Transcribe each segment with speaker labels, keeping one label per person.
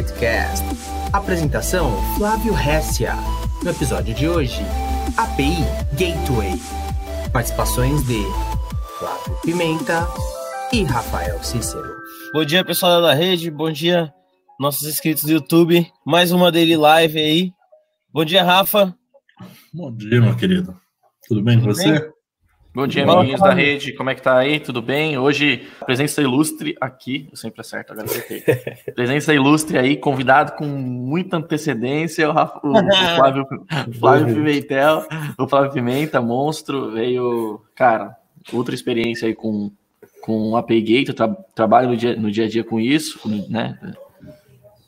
Speaker 1: Gatecast. Apresentação Flávio Hessia. No episódio de hoje, API Gateway. Participações de Flávio Pimenta e Rafael Cícero.
Speaker 2: Bom dia, pessoal da rede. Bom dia, nossos inscritos do YouTube. Mais uma daily live aí. Bom dia, Rafa.
Speaker 3: Bom dia, meu querido. Tudo bem com você?
Speaker 4: Bom dia, amiguinhos da rede. Como é que tá aí? Tudo bem? Hoje, presença ilustre aqui. Eu sempre acerto, agora acertei. presença ilustre aí, convidado com muita antecedência. O, Rafa, o, o Flávio, Flávio Pimentel, o Flávio Pimenta, monstro. Veio, cara, outra experiência aí com, com a Paygate. tra trabalho no dia, no dia a dia com isso, né?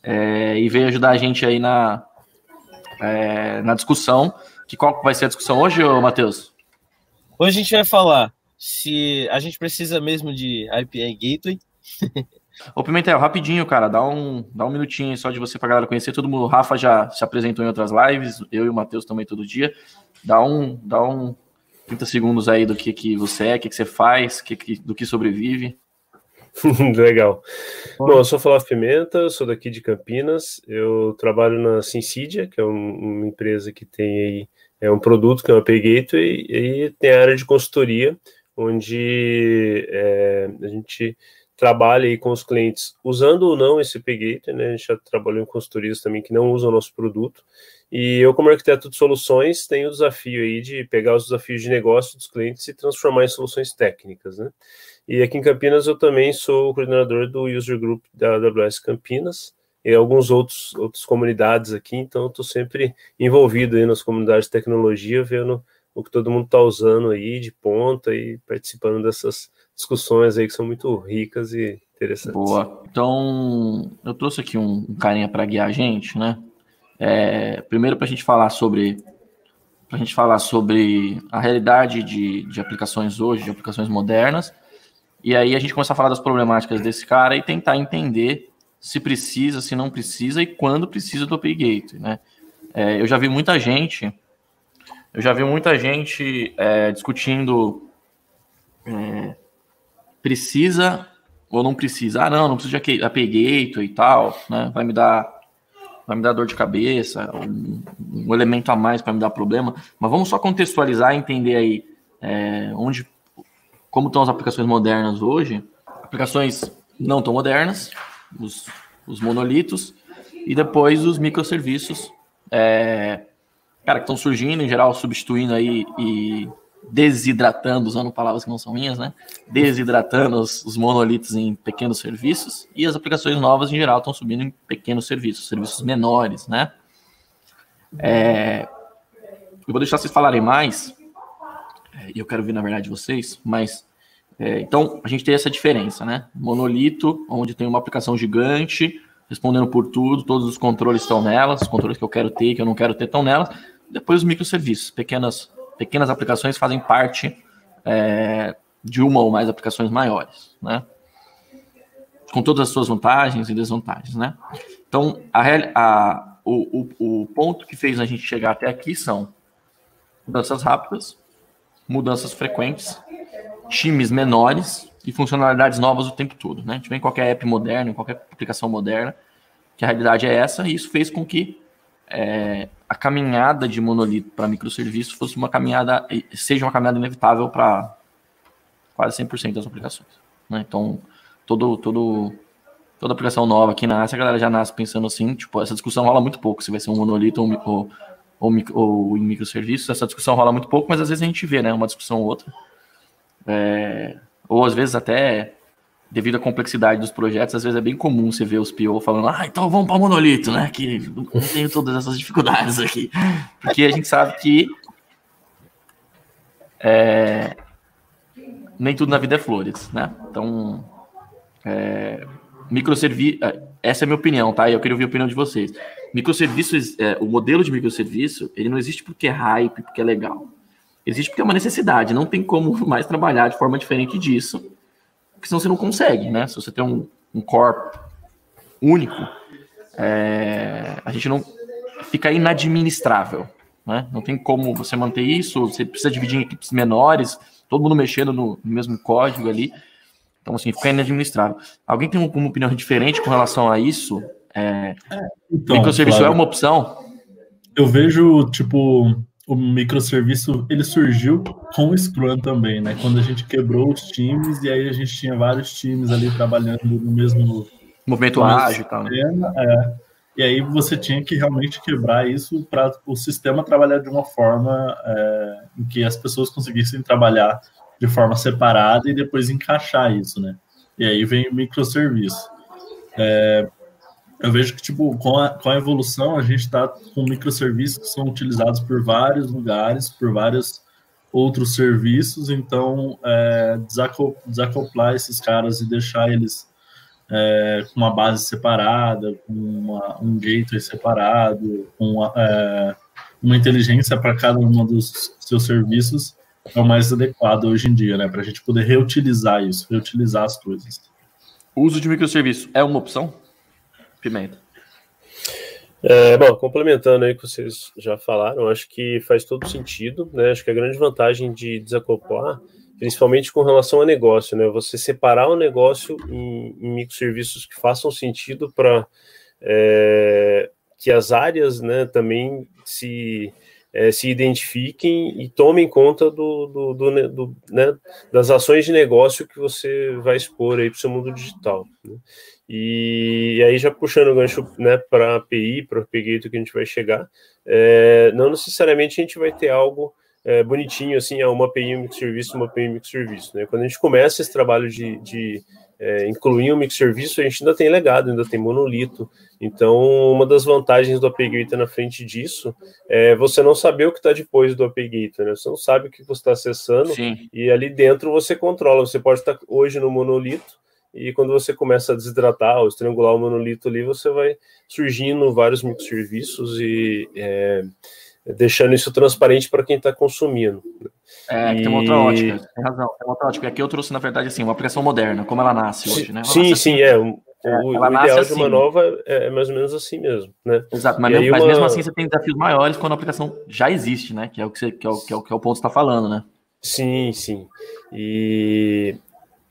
Speaker 4: É, e veio ajudar a gente aí na, é, na discussão. Que qual vai ser a discussão hoje, Matheus?
Speaker 2: Hoje a gente vai falar se a gente precisa mesmo de IPA Gateway.
Speaker 4: Ô Pimentel, rapidinho, cara, dá um, dá um minutinho só de você pra galera conhecer. Todo mundo, o Rafa já se apresentou em outras lives, eu e o Matheus também todo dia. Dá um, dá um 30 segundos aí do que, que você é, o que, que você faz, que, que, do que sobrevive.
Speaker 3: Legal. Bom, eu sou Flávio Pimenta, sou daqui de Campinas. Eu trabalho na Sincidia, que é um, uma empresa que tem aí é um produto que é uma API Gateway e tem a área de consultoria, onde é, a gente trabalha aí com os clientes usando ou não esse API Gateway, né? A gente já trabalhou em consultorias também que não usam o nosso produto. E eu, como arquiteto de soluções, tenho o desafio aí de pegar os desafios de negócio dos clientes e transformar em soluções técnicas, né? E aqui em Campinas eu também sou coordenador do User Group da AWS Campinas, e alguns outros outras comunidades aqui, então eu estou sempre envolvido aí nas comunidades de tecnologia, vendo o que todo mundo está usando aí de ponta e participando dessas discussões aí que são muito ricas e interessantes.
Speaker 4: Boa. Então, eu trouxe aqui um, um carinha para guiar a gente, né? É, primeiro para a gente falar sobre para a gente falar sobre a realidade de, de aplicações hoje, de aplicações modernas, e aí a gente começar a falar das problemáticas desse cara e tentar entender se precisa, se não precisa e quando precisa do API né? É, eu já vi muita gente, eu já vi muita gente é, discutindo é, precisa ou não precisa. Ah, não, não precisa de API e tal, né? Vai me dar vai me dar dor de cabeça, um, um elemento a mais para me dar problema. Mas vamos só contextualizar e entender aí é, onde, como estão as aplicações modernas hoje. Aplicações não tão modernas, os, os monolitos, e depois os microserviços, é, cara, que estão surgindo, em geral, substituindo aí e desidratando, usando palavras que não são minhas, né? Desidratando os, os, monolitos em pequenos serviços e as aplicações novas, em geral, estão subindo em pequenos serviços, serviços menores, né? É, eu vou deixar vocês falarem mais, é, e eu quero ver, na verdade, vocês, mas é, então, a gente tem essa diferença, né? Monolito, onde tem uma aplicação gigante, respondendo por tudo, todos os controles estão nelas, os controles que eu quero ter, que eu não quero ter, estão nelas. Depois os microserviços, pequenas, pequenas aplicações fazem parte é, de uma ou mais aplicações maiores, né? Com todas as suas vantagens e desvantagens, né? Então, a, a, o, o, o ponto que fez a gente chegar até aqui são mudanças rápidas, mudanças frequentes, times menores e funcionalidades novas o tempo todo. Né? A gente vem em qualquer app moderno, em qualquer aplicação moderna, que a realidade é essa, e isso fez com que é, a caminhada de monolito para microserviço fosse uma caminhada, seja uma caminhada inevitável para quase 100% das aplicações. Né? Então, todo, todo, toda aplicação nova que nasce, a galera já nasce pensando assim, tipo, essa discussão rola muito pouco, se vai ser um monolito ou, ou, ou, ou em microserviços, essa discussão rola muito pouco, mas às vezes a gente vê, né, uma discussão ou outra, é, ou às vezes até devido à complexidade dos projetos, às vezes é bem comum você ver os PO falando, ah, então vamos para monolito, né? Que não tenho todas essas dificuldades aqui. Porque a gente sabe que é, nem tudo na vida é flores, né? Então, é, microserviço, é, essa é a minha opinião, tá? E eu queria ouvir a opinião de vocês. Microserviços, é, o modelo de microserviço, ele não existe porque é hype, porque é legal. Existe porque é uma necessidade, não tem como mais trabalhar de forma diferente disso, porque senão você não consegue, né? Se você tem um, um core único, é, a gente não fica inadministrável, né? Não tem como você manter isso, você precisa dividir em equipes menores, todo mundo mexendo no, mesmo código ali, então assim, fica inadministrável. Alguém tem uma, uma opinião diferente com relação a isso? É, é, então, microserviço claro. é uma opção?
Speaker 5: Eu vejo, tipo, o microserviço, ele surgiu com o Scrum também, né? Quando a gente quebrou os times e aí a gente tinha vários times ali trabalhando no mesmo...
Speaker 4: Movimento ágil tal, né?
Speaker 5: É, e aí você tinha que realmente quebrar isso para o sistema trabalhar de uma forma é, em que as pessoas conseguissem trabalhar de forma separada e depois encaixar isso, né? E aí vem o microserviço. É, eu vejo que, tipo, com a, com a evolução, a gente está com microserviços que são utilizados por vários lugares, por vários outros serviços, então é, desacoplar esses caras e deixar eles é, com uma base separada, com uma, um gateway separado, com uma, é, uma inteligência para cada um dos seus serviços, é o mais adequado hoje em dia, né? Para a gente poder reutilizar isso, reutilizar as coisas.
Speaker 4: O uso de microserviço é uma opção? Pimenta.
Speaker 3: É, bom, complementando aí o que vocês já falaram, acho que faz todo sentido, né? Acho que a grande vantagem de desacoplar, principalmente com relação a negócio, né? Você separar o negócio em, em microserviços que façam sentido para é, que as áreas, né, também se é, se identifiquem e tomem conta do, do, do, do né, das ações de negócio que você vai expor aí para o seu mundo digital. Né? E, e, aí, já puxando o gancho né, para a API, para o API que a gente vai chegar, é, não necessariamente a gente vai ter algo é, bonitinho assim, ah, uma API, um microserviço, uma API, um microserviço. Né? Quando a gente começa esse trabalho de, de é, incluir um microserviço, a gente ainda tem legado, ainda tem monolito. Então, uma das vantagens do API Gateway na frente disso é você não saber o que está depois do API Gateway, né? Você não sabe o que você está acessando Sim. e ali dentro você controla. Você pode estar hoje no monolito e quando você começa a desidratar ou estrangular o monolito ali, você vai surgindo vários microserviços e é, deixando isso transparente para quem está consumindo.
Speaker 4: É, e... tem uma outra ótica, tem razão, tem uma outra ótica. Aqui eu trouxe, na verdade, assim, uma aplicação moderna, como ela nasce hoje, né? Ela
Speaker 3: sim, sim, assim. é. O, é, o ideal assim. de uma nova é, é, mais ou menos assim mesmo, né?
Speaker 4: Exato, mas, mesmo, mas mesmo, assim você tem desafios maiores quando a aplicação já existe, né? Que é o que, você, que, é o, que, é o, que é o ponto que você está falando, né?
Speaker 3: Sim, sim. E,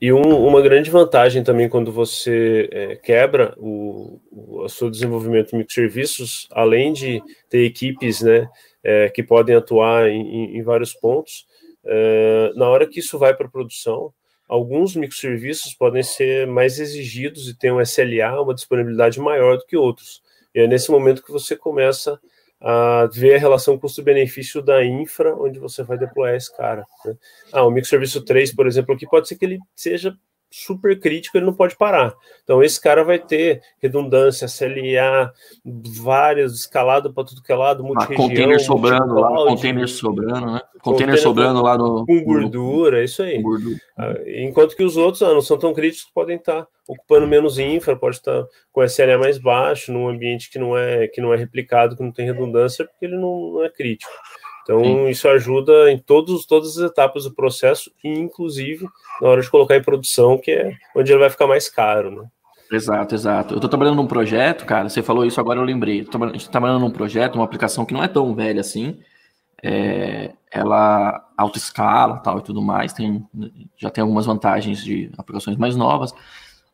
Speaker 3: e um, uma grande vantagem também quando você é, quebra o, o, o seu desenvolvimento de microserviços, além de ter equipes, né, é, que podem atuar em, em vários pontos, é, na hora que isso vai para a produção, alguns microserviços podem ser mais exigidos e ter um SLA, uma disponibilidade maior do que outros. E é nesse momento que você começa ver a relação custo-benefício da infra onde você vai deployar esse cara. Né? Ah, o microserviço 3, por exemplo, aqui pode ser que ele seja super crítico, ele não pode parar. Então, esse cara vai ter redundância, CLA, vários, escalado para tudo que é lado,
Speaker 4: multi-região. Container sobrando lá, container sobrando, né? Container, sobrando lá no...
Speaker 3: Com gordura, no, isso aí. Gordura. Ah, enquanto que os outros ah, não são tão críticos, podem estar ocupando menos infra, pode estar com SLA mais baixo, num ambiente que não é, que não é replicado, que não tem redundância, porque ele não, não é crítico. Então, Sim. isso ajuda em todos, todas as etapas do processo, inclusive na hora de colocar em produção, que é onde ele vai ficar mais caro, né?
Speaker 4: Exato, exato. Eu estou trabalhando num projeto, cara, você falou isso agora, eu lembrei. A gente está trabalhando num projeto, uma aplicação que não é tão velha assim, é, ela autoescala tal e tudo mais, tem, já tem algumas vantagens de aplicações mais novas,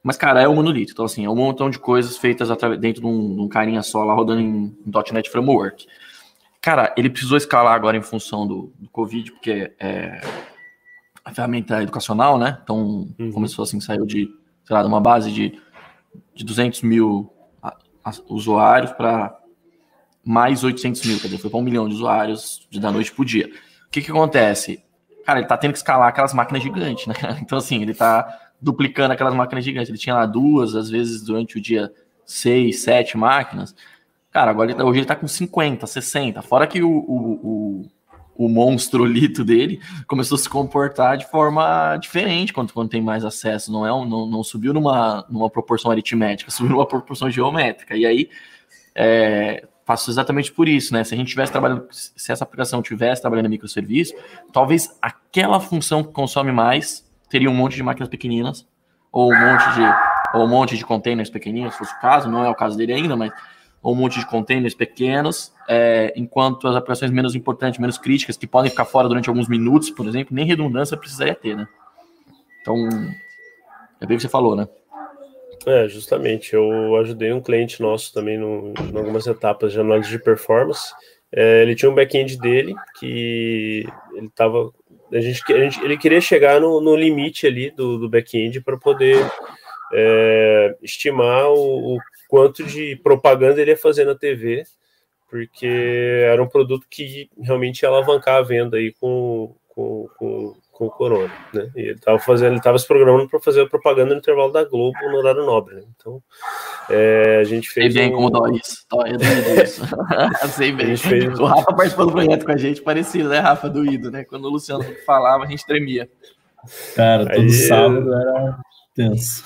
Speaker 4: mas, cara, é um monolito. Então, assim, é um montão de coisas feitas dentro de um, de um carinha só lá rodando em, em .NET Framework. Cara, ele precisou escalar agora em função do, do Covid, porque é a ferramenta educacional, né? Então, uhum. começou assim, saiu de, sei lá, de uma base de, de 200 mil usuários para mais 800 mil, quer dizer, foi para um milhão de usuários de da noite pro dia. O que que acontece? Cara, ele tá tendo que escalar aquelas máquinas gigantes, né? Então, assim, ele tá duplicando aquelas máquinas gigantes. Ele tinha lá duas, às vezes, durante o dia, seis, sete máquinas. Cara, agora ele, tá, hoje ele tá com 50, 60. Fora que o, o, o, o monstrolito dele começou a se comportar de forma diferente quando, quando tem mais acesso. Não, é um, não, não subiu numa, numa proporção aritmética, subiu numa proporção geométrica. E aí, é, faço exatamente por isso, né? Se a gente tivesse trabalhando, se essa aplicação tivesse trabalhando em microserviço, talvez aquela função que consome mais teria um monte de máquinas pequeninas, ou um monte de, ou um monte de containers pequeninos, se fosse o caso, não é o caso dele ainda, mas ou um monte de containers pequenos, é, enquanto as aplicações menos importantes, menos críticas, que podem ficar fora durante alguns minutos, por exemplo, nem redundância precisaria ter, né? Então, é bem o que você falou, né?
Speaker 3: É, justamente. Eu ajudei um cliente nosso também no, em algumas etapas de análise de performance. É, ele tinha um back-end dele que ele estava. A gente, a gente, ele queria chegar no, no limite ali do, do back-end para poder é, estimar o, o, quanto de propaganda ele ia fazer na TV, porque era um produto que realmente ia alavancar a venda aí com, com, com com o Corona, né? E ele estava fazendo, ele estava se programando para fazer a propaganda no intervalo da Globo no horário nobre, né? Então, é, a gente fez.
Speaker 4: Sei bem um... como dói isso. Dói, dói isso. Sei bem. Fez... O Rafa participou do projeto com a gente, parecido, né, Rafa? Doído, né? Quando o Luciano falava, a gente tremia.
Speaker 5: Cara, todo Aí, sábado era tenso.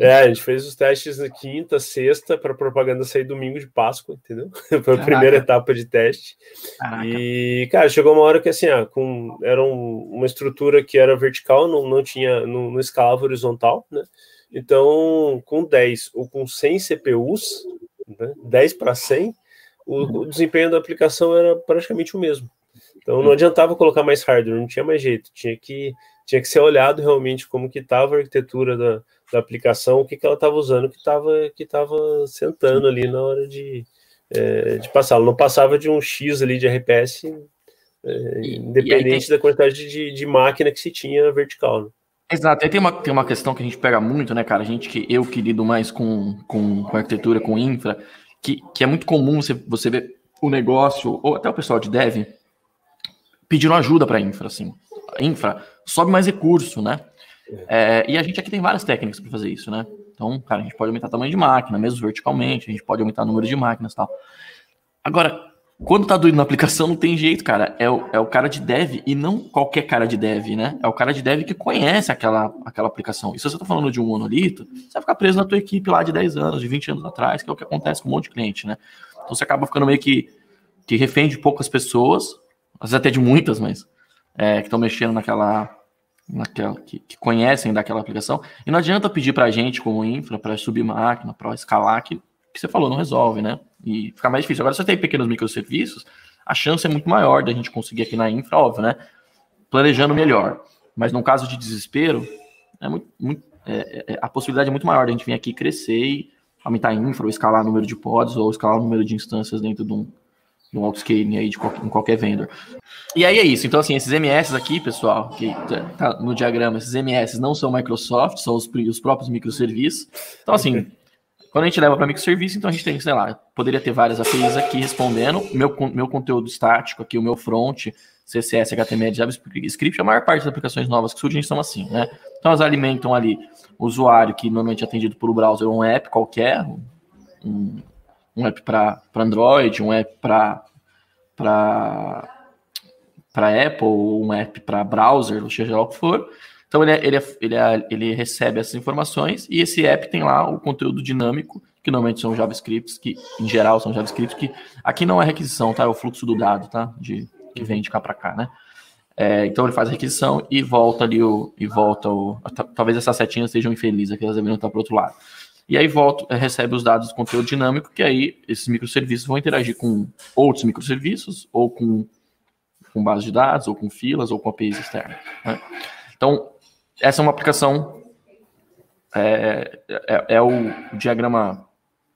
Speaker 3: É, a gente fez os testes na quinta, sexta, para propaganda sair domingo de Páscoa, entendeu? Foi a primeira etapa de teste. Caraca. E, cara, chegou uma hora que assim, ah, com, era um, uma estrutura que era vertical, não, não tinha, não, não escalava horizontal, né? Então, com 10 ou com 100 CPUs, né, 10 para 100, o, o desempenho da aplicação era praticamente o mesmo. Então não adiantava colocar mais hardware, não tinha mais jeito, tinha que tinha que ser olhado realmente como que estava a arquitetura da, da aplicação, o que, que ela estava usando, que estava que tava sentando ali na hora de, é, de passar. Ela não passava de um X ali de RPS, é, e, independente e tem... da quantidade de, de, máquina que se tinha vertical. Né?
Speaker 4: Exato, aí tem uma, tem uma questão que a gente pega muito, né, cara? A gente que eu que lido mais com, com, com arquitetura, com infra, que, que é muito comum você, você ver o negócio, ou até o pessoal de dev, pedindo ajuda para infra, assim. Infra, sobe mais recurso, né? É, e a gente aqui tem várias técnicas para fazer isso, né? Então, cara, a gente pode aumentar o tamanho de máquina, mesmo verticalmente, a gente pode aumentar o número de máquinas e tal. Agora, quando tá doido na aplicação, não tem jeito, cara. É o, é o cara de dev e não qualquer cara de dev, né? É o cara de dev que conhece aquela, aquela aplicação. E se você tá falando de um monolito, você vai ficar preso na tua equipe lá de 10 anos, de 20 anos atrás, que é o que acontece com um monte de cliente, né? Então você acaba ficando meio que, que refém de poucas pessoas, às vezes até de muitas, mas é, que estão mexendo naquela, naquela que, que, conhecem daquela aplicação. E não adianta pedir para a gente, como infra, para subir máquina, para escalar, que, que você falou, não resolve, né? E fica mais difícil. Agora, se você tem pequenos microserviços, a chance é muito maior da gente conseguir aqui na infra, óbvio, né? Planejando melhor. Mas no caso de desespero, é muito, muito é, é, a possibilidade é muito maior da gente vir aqui crescer e aumentar a infra, ou escalar o número de pods, ou escalar o número de instâncias dentro de um, no autoscaling aí de qualquer, em qualquer vendor. E aí é isso. Então, assim, esses MS aqui, pessoal, que tá no diagrama, esses MS não são Microsoft, são os, os próprios microserviços. Então, assim, quando a gente leva para microserviço, então a gente tem, sei lá, poderia ter várias APIs aqui respondendo, meu, meu conteúdo estático aqui, o meu front, CSS, HTML, JavaScript, a maior parte das aplicações novas que surgem são assim, né? Então, elas alimentam ali o usuário que normalmente é atendido por um browser ou um app qualquer, um, um app para Android, um app para para Apple, um app para browser, seja lá o que for. Então ele, é, ele, é, ele, é, ele recebe essas informações e esse app tem lá o conteúdo dinâmico, que normalmente são JavaScripts, que em geral são JavaScripts, que aqui não é requisição, tá? É o fluxo do dado, tá? De, que vem de cá para cá, né? É, então ele faz a requisição e volta ali o. E volta o. Talvez essas setinhas estejam infelizes, aqui elas deveriam estar para outro lado. E aí volta, eh, recebe os dados do conteúdo dinâmico, que aí esses microserviços vão interagir com outros microserviços, ou com, com base de dados, ou com filas, ou com APIs externas. Né? Então, essa é uma aplicação, é, é, é o diagrama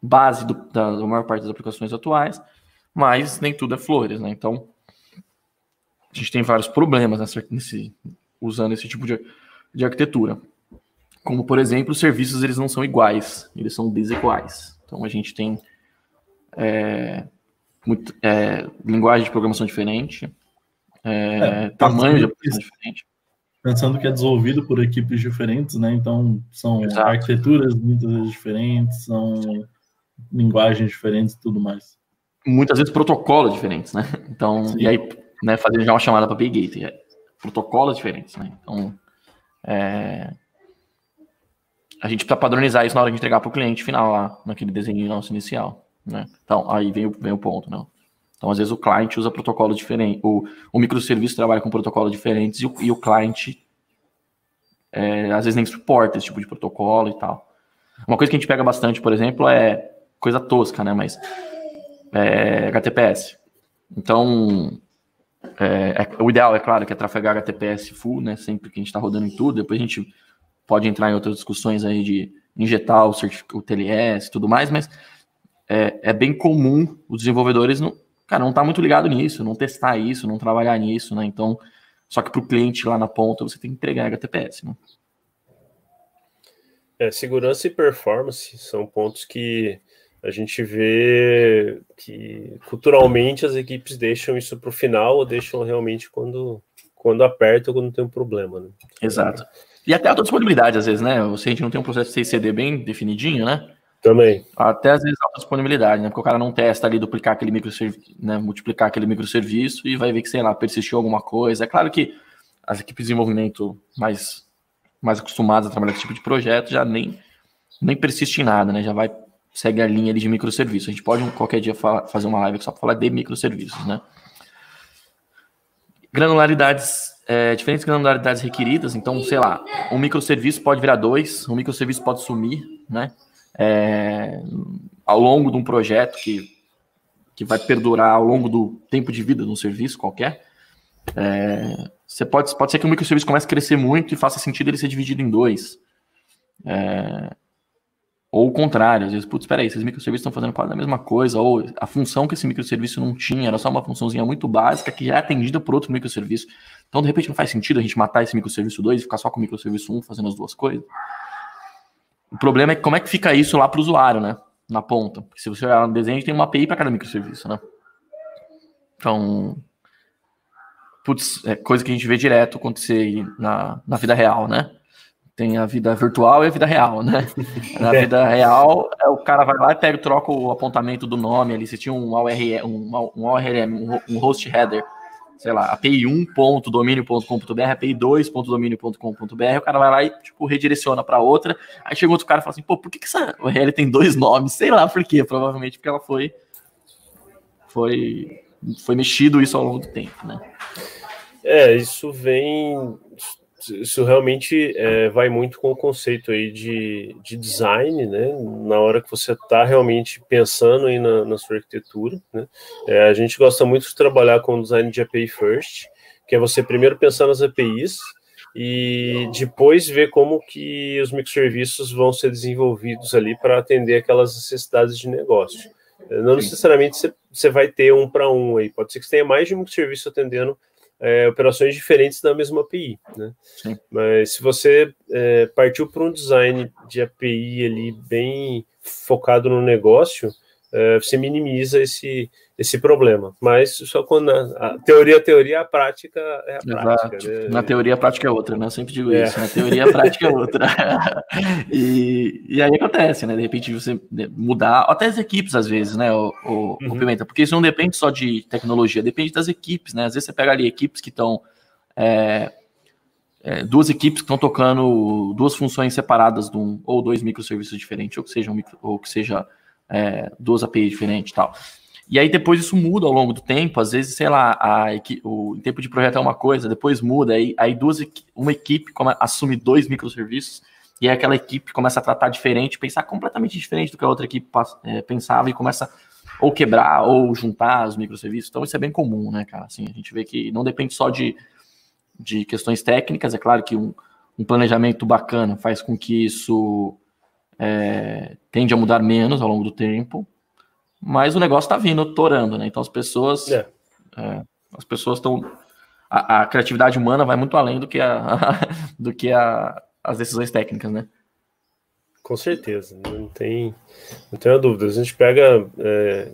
Speaker 4: base do, da, da, maior parte das aplicações atuais, mas nem tudo é flores, né? Então, a gente tem vários problemas nessa, nesse, usando esse tipo de, de arquitetura. Como, por exemplo, os serviços eles não são iguais, eles são desiguais. Então a gente tem é, muito, é, linguagem de programação diferente, é, é tamanho de aplicação diferente.
Speaker 5: Pensando que é desenvolvido por equipes diferentes, né? Então são Exato. arquiteturas muitas vezes diferentes, são linguagens diferentes e tudo mais.
Speaker 4: Muitas vezes protocolos diferentes, né? Então, Sim. e aí, né, fazendo já uma chamada para Gate, é, protocolos diferentes, né? Então, é, a gente precisa padronizar isso na hora de entregar para o cliente final lá, naquele desenho nosso inicial. Né? Então, aí vem o, vem o ponto, né? Então, às vezes, o cliente usa protocolo diferente, o, o microserviço trabalha com protocolos diferentes e o, e o cliente, é, às vezes, nem suporta esse tipo de protocolo e tal. Uma coisa que a gente pega bastante, por exemplo, é coisa tosca, né? Mas é, HTTPS. Então, é, é, o ideal, é claro, que é trafegar HTTPS full, né? Sempre que a gente está rodando em tudo. Depois a gente pode entrar em outras discussões aí de, injetar o, o TLS e tudo mais, mas é, é, bem comum os desenvolvedores não, cara, não tá muito ligado nisso, não testar isso, não trabalhar nisso, né? Então, só que para o cliente lá na ponta você tem que entregar HTTPS, né?
Speaker 3: É, segurança e performance são pontos que a gente vê que culturalmente as equipes deixam isso para o final ou deixam realmente quando, quando aperta ou quando tem um problema. Né?
Speaker 4: Exato. E até a disponibilidade, às vezes, né? Se a gente não tem um processo de CICD bem definidinho, né?
Speaker 3: Também.
Speaker 4: Até às vezes a disponibilidade, né? Porque o cara não testa ali duplicar aquele microserviço, né? Multiplicar aquele microserviço e vai ver que, sei lá, persistiu alguma coisa. É claro que as equipes de desenvolvimento mais, mais acostumadas a trabalhar com esse tipo de projeto já nem, nem persiste em nada, né? Já vai segue a linha ali de microserviços. A gente pode qualquer dia fazer uma live só para falar de microserviços, né? Granularidades, é, diferentes granularidades requeridas. Então, sei lá, um microserviço pode virar dois, um microserviço pode sumir, né? É, ao longo de um projeto que, que vai perdurar ao longo do tempo de vida de um serviço qualquer. É, você pode, pode ser que o microserviço comece a crescer muito e faça sentido ele ser dividido em dois. É, ou o contrário, às vezes, putz, espera aí, esses microserviços estão fazendo parte da mesma coisa, ou a função que esse microserviço não tinha era só uma funçãozinha muito básica que já é atendida por outro microserviço. Então, de repente, não faz sentido a gente matar esse microserviço 2 e ficar só com o microserviço 1 um, fazendo as duas coisas. O problema é como é que fica isso lá para o usuário, né? Na ponta. Porque se você olhar no desenho, tem uma API para cada microserviço, né? Então, putz, é coisa que a gente vê direto acontecer na, na vida real, né? Tem a vida virtual e a vida real, né? Na vida real, é, o cara vai lá e pega, troca o apontamento do nome ali. Se tinha um URL, um, um, URL, um host header, sei lá, API 1.domínio.com.br, API 2.domínio.com.br, o cara vai lá e, tipo, redireciona para outra. Aí chega outro cara e fala assim, pô, por que, que essa URL tem dois nomes? Sei lá por quê. Provavelmente porque ela foi. Foi. Foi mexido isso ao longo do tempo, né?
Speaker 3: É, isso vem isso realmente é, vai muito com o conceito aí de, de design, né? Na hora que você está realmente pensando aí na, na sua arquitetura, né? É, a gente gosta muito de trabalhar com design de API first, que é você primeiro pensar nas APIs e depois ver como que os microserviços vão ser desenvolvidos ali para atender aquelas necessidades de negócio. É, não necessariamente você, você vai ter um para um aí, pode ser que você tenha mais de um microserviço atendendo é, operações diferentes da mesma API, né? Sim. Mas se você é, partiu para um design de API ali bem focado no negócio, é, você minimiza esse, esse problema. Mas só quando a, a teoria a teoria, a prática é a prática.
Speaker 4: Né? Na teoria a prática é outra, né? Eu sempre digo é. isso. Na teoria a prática é outra. e, e aí acontece, né? De repente você mudar, até as equipes às vezes, né? O, o, uhum. o Pimenta, porque isso não depende só de tecnologia, depende das equipes, né? Às vezes você pega ali equipes que estão é, é, duas equipes que estão tocando duas funções separadas de um, ou dois microserviços diferentes, ou que seja, um micro, ou que seja é, duas APIs diferentes e tal. E aí depois isso muda ao longo do tempo, às vezes, sei lá, a, o tempo de projeto é uma coisa, depois muda, aí, aí duas, uma equipe assume dois microserviços, e aí aquela equipe começa a tratar diferente, pensar completamente diferente do que a outra equipe é, pensava e começa ou quebrar ou juntar os microserviços. Então isso é bem comum, né, cara? Assim, a gente vê que não depende só de, de questões técnicas, é claro que um, um planejamento bacana faz com que isso é, tende a mudar menos ao longo do tempo, mas o negócio está vindo, torando, né? Então as pessoas, é. É, as pessoas estão, a, a, criatividade humana vai muito além do que a, do que a, as decisões técnicas, né?
Speaker 3: Com certeza, não tem, não tenho dúvida. A gente pega é,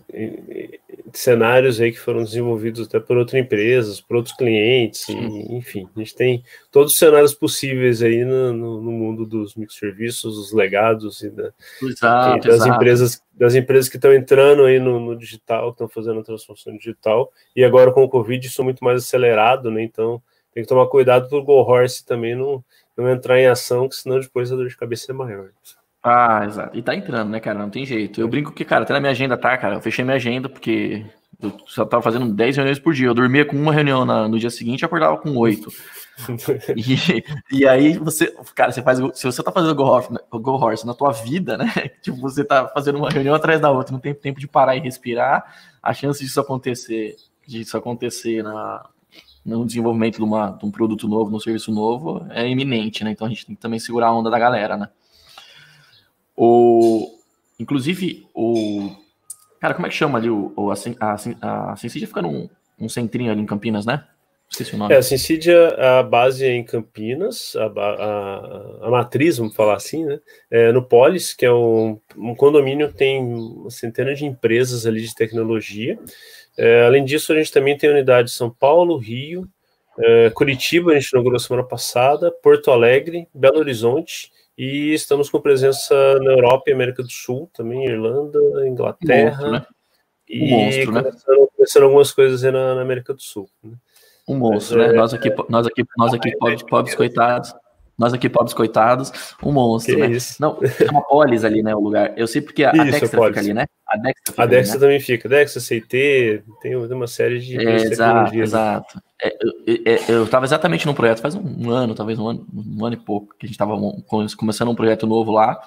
Speaker 3: cenários aí que foram desenvolvidos até por outras empresas, por outros clientes, e, enfim, a gente tem todos os cenários possíveis aí no, no, no mundo dos microserviços, os legados e, da, exato, e das exato. empresas das empresas que estão entrando aí no, no digital, estão fazendo a transformação digital, e agora com o Covid isso é muito mais acelerado, né? Então tem que tomar cuidado para o Go Horse também não, não entrar em ação, que senão depois a dor de cabeça é maior.
Speaker 4: Ah, exato. E tá entrando, né, cara? Não tem jeito. Eu brinco que, cara, até na minha agenda tá, cara. Eu fechei minha agenda porque eu só tava fazendo 10 reuniões por dia. Eu dormia com uma reunião na, no dia seguinte e acordava com oito. e, e aí você, cara, você faz. Se você tá fazendo Go Horse, Go Horse na tua vida, né? Tipo, você tá fazendo uma reunião atrás da outra, não tem tempo de parar e respirar. A chance disso acontecer, disso acontecer na, no desenvolvimento de, uma, de um produto novo, de um serviço novo, é iminente, né? Então a gente tem que também segurar a onda da galera, né? O, inclusive, o. Cara, como é que chama ali o, o a, a, a Sensidia fica num um centrinho ali em Campinas, né?
Speaker 3: Esqueci o nome. É, a Sensidia, a base é em Campinas, a, a, a, matriz, vamos falar assim, né? É no Polis, que é um, um condomínio tem uma centena de empresas ali de tecnologia. É, além disso, a gente também tem unidade em São Paulo, Rio, é, Curitiba, a gente inaugurou semana passada, Porto Alegre, Belo Horizonte, e estamos com presença na Europa e América do Sul, também Irlanda, Inglaterra. Monstro, né? E monstro, né? começando, começando, algumas coisas aí na, na América do Sul. Né?
Speaker 4: Um monstro, Mas, né? É, nós aqui, nós aqui, nós aqui, pobres, pobres coitados, nós aqui, pobres coitados, um monstro, que né? Isso? Não, é uma polis ali, né? O lugar. Eu sei porque a, isso, a Dextra fica ali, né?
Speaker 3: A Dextra, fica a Dextra ali, né? também fica. Dextra, CT, tem uma série de.
Speaker 4: É, exato, exato. É, eu, eu estava exatamente num projeto, faz um ano, talvez um ano, um ano e pouco, que a gente estava começando um projeto novo lá,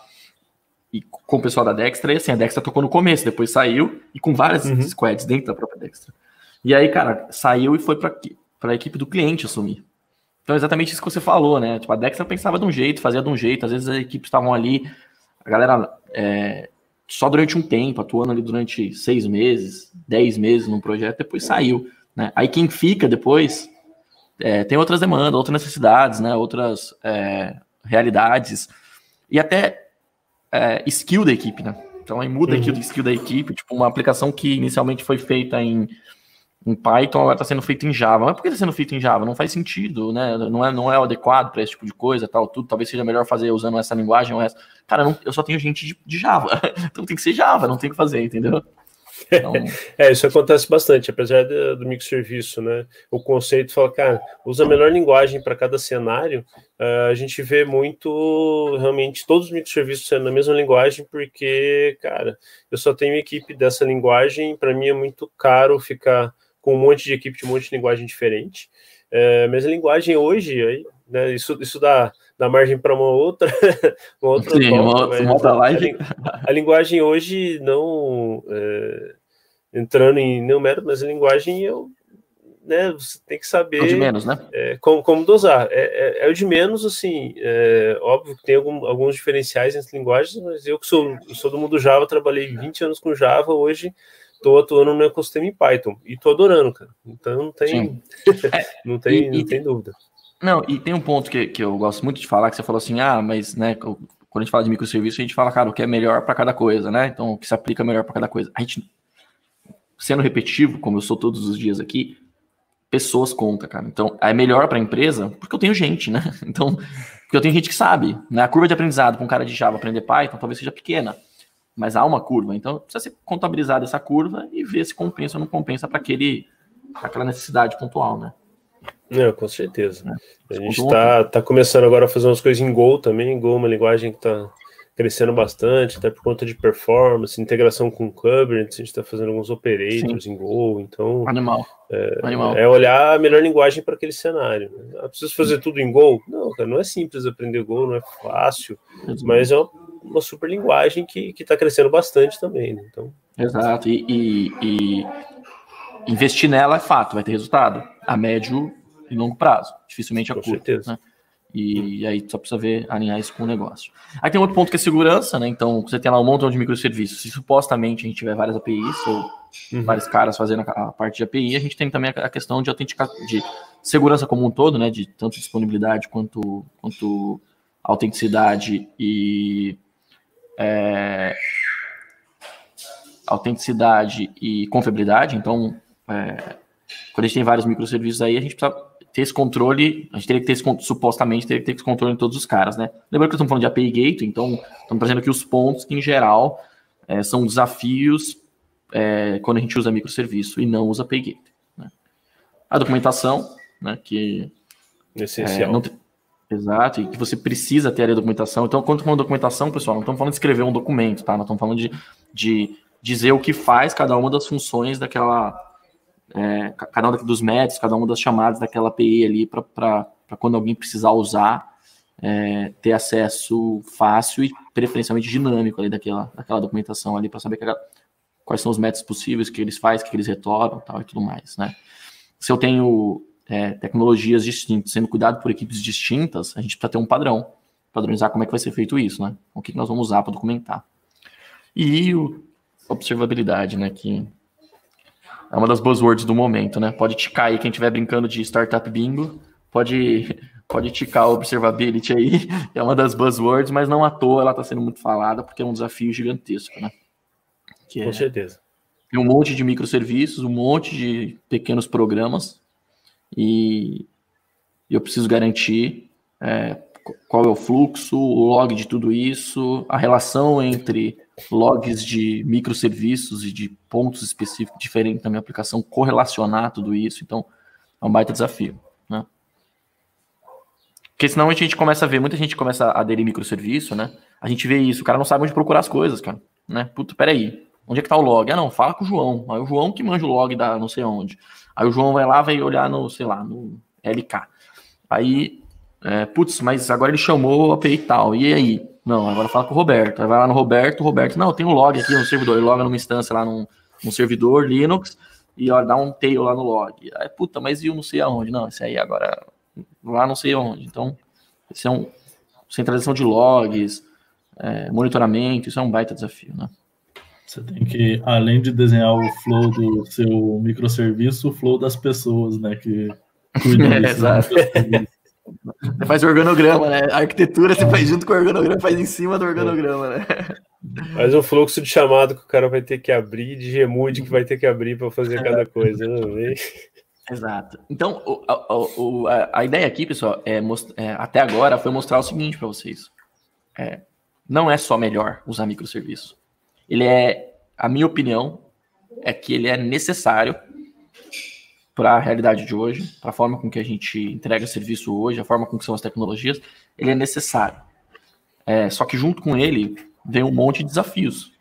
Speaker 4: e com o pessoal da Dextra, e assim, a Dextra tocou no começo, depois saiu, e com várias uhum. squads dentro da própria Dextra. E aí, cara, saiu e foi para a equipe do cliente assumir. Então, é exatamente isso que você falou, né? Tipo, a Dextra pensava de um jeito, fazia de um jeito, às vezes as equipes estavam ali, a galera é, só durante um tempo, atuando ali durante seis meses, dez meses num projeto, depois saiu. Né? Aí quem fica depois é, tem outras demandas, outras necessidades, né? outras é, realidades e até é, skill da equipe. Né? Então aí muda uhum. o skill da equipe, tipo uma aplicação que inicialmente foi feita em, em Python agora está sendo feita em Java. Mas por que está sendo feita em Java? Não faz sentido, né? Não é, não é adequado para esse tipo de coisa, tal, tudo. Talvez seja melhor fazer usando essa linguagem ou essa. Cara, não, eu só tenho gente de, de Java, então tem que ser Java, não tem que fazer, entendeu?
Speaker 3: Então... é, isso acontece bastante, apesar do, do microserviço, né? O conceito fala, cara, usa a melhor linguagem para cada cenário. Uh, a gente vê muito, realmente, todos os microserviços sendo na mesma linguagem, porque, cara, eu só tenho equipe dessa linguagem, para mim é muito caro ficar com um monte de equipe de um monte de linguagem diferente. Uh, mas a linguagem hoje, aí, né, isso, isso dá dá margem para uma outra, uma outra, Sim, uma, uma outra live. A, a, linguagem hoje não é, entrando em numérico, mas a linguagem eu né, você tem que saber
Speaker 4: é de menos, né?
Speaker 3: É, como, como dosar. É, é, é, o de menos, assim, é, óbvio que tem algum, alguns diferenciais entre linguagens, mas eu que sou, sou do mundo Java, trabalhei 20 anos com Java, hoje estou atuando no ecossistema em Python e estou adorando, cara. Então não tem, não tem, e, não tem dúvida.
Speaker 4: Não, e tem um ponto que, que eu gosto muito de falar, que você falou assim, ah, mas, né, quando a gente fala de microserviço, a gente fala, cara, o que é melhor para cada coisa, né? Então, o que se aplica melhor para cada coisa. A gente, sendo repetitivo, como eu sou todos os dias aqui, pessoas conta, cara. Então, é melhor para a empresa porque eu tenho gente, né? Então, porque eu tenho gente que sabe, né? A curva de aprendizado com um cara de Java aprender Python talvez seja pequena, mas há uma curva. Então, precisa ser contabilizada essa curva e ver se compensa ou não compensa para aquele aquela necessidade pontual, né?
Speaker 3: Não, com certeza. É. A gente está tá começando agora a fazer umas coisas em Go também. Go é uma linguagem que está crescendo bastante, até por conta de performance, integração com Kubernetes, a gente está fazendo alguns operators Sim. em Go, então...
Speaker 4: Animal.
Speaker 3: É, Animal. é olhar a melhor linguagem para aquele cenário. Né? Ah, preciso fazer tudo em Go? Não, cara, não é simples aprender Go, não é fácil, Exato. mas é uma, uma, super linguagem que está crescendo bastante também, né? então...
Speaker 4: Exato, e, e, e investir nela é fato, vai ter resultado. A médio e longo prazo, dificilmente a com curto. Certeza. Né? E, e, aí só precisa ver, alinhar isso com o negócio. Aí tem outro ponto que é segurança, né? Então, você tem lá um montão de microserviços. Se supostamente a gente tiver várias APIs ou uhum. vários caras fazendo a, parte de API, a gente tem também a, questão de autenticação, de segurança como um todo, né? De tanto disponibilidade quanto, quanto autenticidade e é, autenticidade e confiabilidade. Então, é, quando a gente tem vários microserviços aí, a gente precisa ter esse controle, a gente teria que ter esse, supostamente, teria que ter esse controle em todos os caras, né? Lembrando que estamos falando de API Gate, então estamos trazendo aqui os pontos que, em geral, é, são desafios é, quando a gente usa microserviço e não usa API Gate. Né? A documentação, né, que...
Speaker 3: Essencial.
Speaker 4: É, exato, e que você precisa ter a documentação. Então, quando falando documentação, pessoal, não estamos falando de escrever um documento, tá? Nós estamos falando de, de dizer o que faz cada uma das funções daquela é, cada um dos métodos, cada uma das chamadas daquela API ali para quando alguém precisar usar, é, ter acesso fácil e preferencialmente dinâmico ali daquela, daquela documentação ali para saber que, quais são os métodos possíveis que eles fazem, que eles retornam tal, e tudo mais, né? Se eu tenho é, tecnologias distintas sendo cuidado por equipes distintas, a gente precisa ter um padrão padronizar como é que vai ser feito isso, né? O que nós vamos usar para documentar. E o observabilidade, né? Que é uma das buzzwords do momento, né? Pode ticar aí quem estiver brincando de startup bingo, pode pode ticar observability aí, é uma das buzzwords, mas não à toa ela está sendo muito falada porque é um desafio gigantesco, né?
Speaker 3: Que Com é, certeza.
Speaker 4: Tem um monte de microserviços, um monte de pequenos programas e eu preciso garantir é, qual é o fluxo, o log de tudo isso, a relação entre logs de microserviços e de pontos específicos diferentes da minha aplicação, correlacionar tudo isso. Então, é um baita desafio. Né? Porque senão a gente começa a ver, muita gente começa a aderir microserviço, né? A gente vê isso, o cara não sabe onde procurar as coisas, cara. Né? Puta, peraí, onde é que tá o log? Ah, não, fala com o João. Aí o João que manja o log da não sei onde. Aí o João vai lá, vai olhar no, sei lá, no LK. Aí é, putz, mas agora ele chamou a API e tal. E aí? Não, agora fala com o Roberto. Aí vai lá no Roberto, o Roberto, não, tem um log aqui no servidor. Ele loga numa instância lá num, num servidor Linux e ó, dá um tail lá no log. Aí, puta, mas e eu não sei aonde? Não, esse aí agora lá não sei aonde. Então, esse é um centralização de logs, é, monitoramento, isso é um baita desafio, né?
Speaker 5: Você tem que, além de desenhar o flow do seu microserviço, o flow das pessoas, né? Que cuidam
Speaker 4: é, Exato. Você faz o organograma, né? A arquitetura você faz junto com o organograma, faz em cima do organograma, né?
Speaker 3: Mas o fluxo de chamado que o cara vai ter que abrir, de remude que vai ter que abrir para fazer cada coisa, né?
Speaker 4: Exato. Então, o, a, a, ideia aqui, pessoal, é, é, até agora foi mostrar o seguinte para vocês. É, não é só melhor usar microserviço. Ele é, a minha opinião, é que ele é necessário para a realidade de hoje, para a forma com que a gente entrega serviço hoje, a forma com que são as tecnologias, ele é necessário. É, só que junto com ele vem um monte de desafios,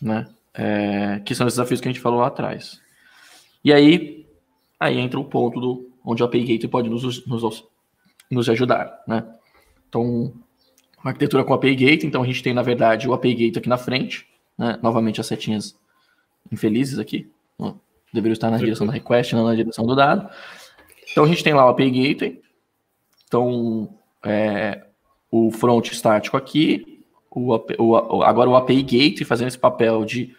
Speaker 4: né? É, que são os desafios que a gente falou lá atrás. E aí, aí entra o ponto do onde o API Gateway pode nos, nos, nos ajudar, né? Então, uma arquitetura com API Gateway, então a gente tem, na verdade, o API Gateway aqui na frente, né? Novamente as setinhas infelizes aqui, deveria estar na direção da request, não na direção do dado. Então a gente tem lá o API Gateway. Então, é, o front estático aqui, o, o, agora o API Gateway fazendo esse papel de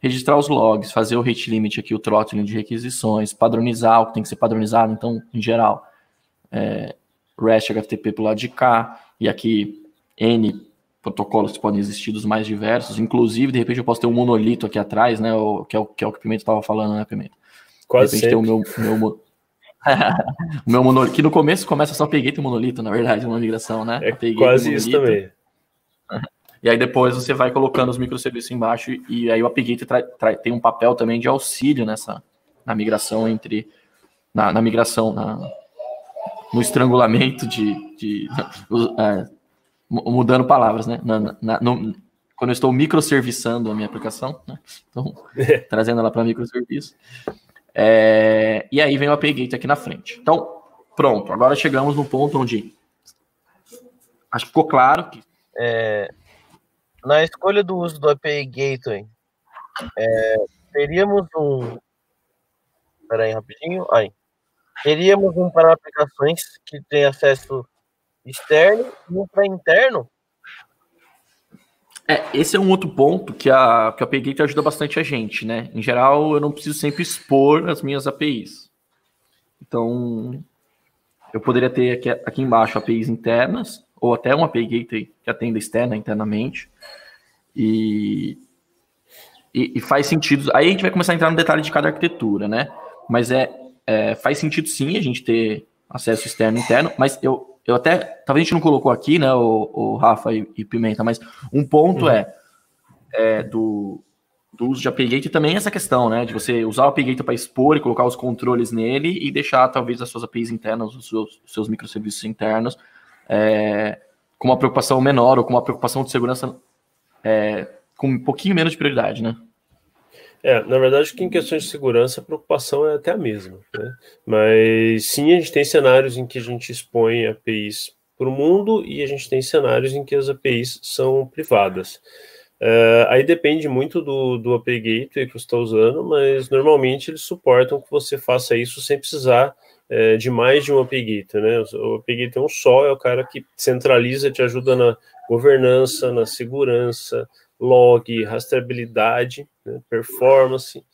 Speaker 4: registrar os logs, fazer o rate limit aqui, o throttling de requisições, padronizar o que tem que ser padronizado, então, em geral, é, REST, HTTP para o lado de cá, e aqui N protocolos que podem existir dos mais diversos, inclusive, de repente eu posso ter um monolito aqui atrás, né, o, que, é o, que é o que o Pimenta estava falando, né, Pimenta?
Speaker 3: Quase
Speaker 4: de repente tem o meu, meu o meu monolito, que no começo começa só peguei o monolito, na verdade, uma migração, né?
Speaker 3: É peguei quase isso também.
Speaker 4: E aí depois você vai colocando os microserviços embaixo e aí o AppGate tem um papel também de auxílio nessa na migração entre na, na migração na, no estrangulamento de, de é, mudando palavras, né? Na, na, no, quando eu estou microserviçando a minha aplicação, né? Então, trazendo ela para microserviço. É, e aí vem o API Gate aqui na frente. Então, pronto. Agora chegamos no ponto onde acho que ficou claro que
Speaker 2: é, na escolha do uso do API Gateway, é, teríamos um. Espera aí, rapidinho. Aí. Teríamos um para aplicações que tem acesso externo e um para interno.
Speaker 4: É, esse é um outro ponto que a, que a API Gateway ajuda bastante a gente, né? Em geral, eu não preciso sempre expor as minhas APIs. Então, eu poderia ter aqui, aqui embaixo APIs internas, ou até uma API Gateway que atenda externa internamente. E, e, e, faz sentido. Aí a gente vai começar a entrar no detalhe de cada arquitetura, né? Mas é, é faz sentido sim a gente ter acesso externo e interno, mas eu, eu até, talvez a gente não colocou aqui, né, o, o Rafa e, e, Pimenta, mas um ponto uhum. é, é, do, do uso de API Gate também essa questão, né, de você usar o API Gate para expor e colocar os controles nele e deixar talvez as suas APIs internas, os seus, os seus microserviços internos, é, com uma preocupação menor ou com uma preocupação de segurança é, com um pouquinho menos de prioridade, né?
Speaker 3: É, na verdade, que em questões de segurança, a preocupação é até a mesma. Né? Mas sim, a gente tem cenários em que a gente expõe APIs para o mundo e a gente tem cenários em que as APIs são privadas. Uh, aí depende muito do, do API Gateway que você está usando, mas normalmente eles suportam que você faça isso sem precisar é, de mais de um API Gateway, né? O API Gateway é um só, é o cara que centraliza, te ajuda na governança, na segurança, log, rastreabilidade, né? performance.